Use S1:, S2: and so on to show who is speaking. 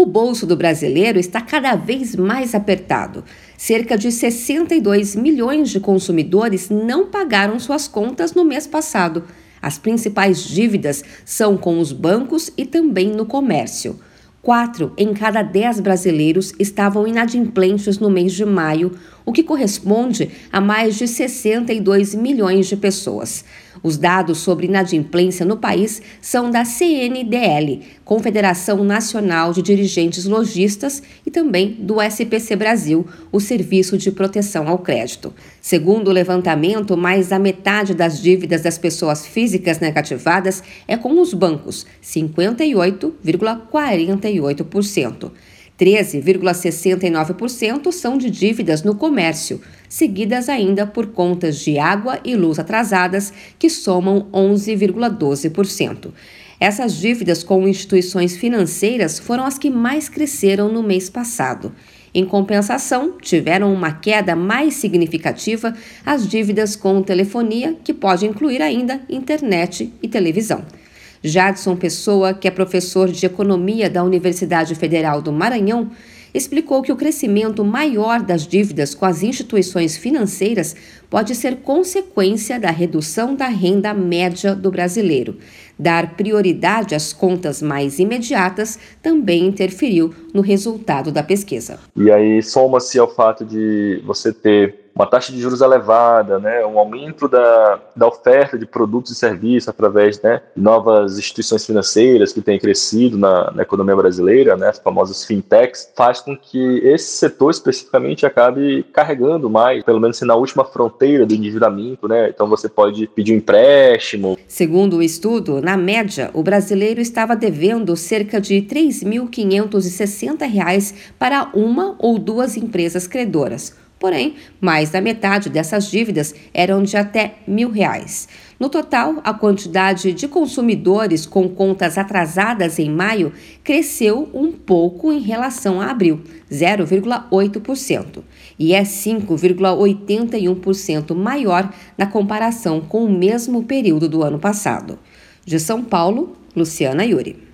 S1: O bolso do brasileiro está cada vez mais apertado. Cerca de 62 milhões de consumidores não pagaram suas contas no mês passado. As principais dívidas são com os bancos e também no comércio. Quatro em cada dez brasileiros estavam inadimplentes no mês de maio, o que corresponde a mais de 62 milhões de pessoas. Os dados sobre inadimplência no país são da CNDL, Confederação Nacional de Dirigentes Logistas, e também do SPC Brasil, o Serviço de Proteção ao Crédito. Segundo o levantamento, mais da metade das dívidas das pessoas físicas negativadas é com os bancos, 58,48%. 13,69% são de dívidas no comércio, seguidas ainda por contas de água e luz atrasadas, que somam 11,12%. Essas dívidas com instituições financeiras foram as que mais cresceram no mês passado. Em compensação, tiveram uma queda mais significativa as dívidas com telefonia, que pode incluir ainda internet e televisão. Jadson Pessoa, que é professor de economia da Universidade Federal do Maranhão, explicou que o crescimento maior das dívidas com as instituições financeiras pode ser consequência da redução da renda média do brasileiro. Dar prioridade às contas mais imediatas também interferiu no resultado da pesquisa.
S2: E aí soma-se ao fato de você ter uma taxa de juros elevada, né, um aumento da, da oferta de produtos e serviços através né, de novas instituições financeiras que têm crescido na, na, economia brasileira, né, as famosas fintechs, faz com que esse setor especificamente acabe carregando mais, pelo menos na última fronteira do endividamento, né, então você pode pedir um empréstimo.
S1: Segundo o estudo, na média, o brasileiro estava devendo cerca de R$ 3.560 para uma ou duas empresas credoras Porém, mais da metade dessas dívidas eram de até mil reais. No total, a quantidade de consumidores com contas atrasadas em maio cresceu um pouco em relação a abril, 0,8%, e é 5,81% maior na comparação com o mesmo período do ano passado. De São Paulo, Luciana Yuri.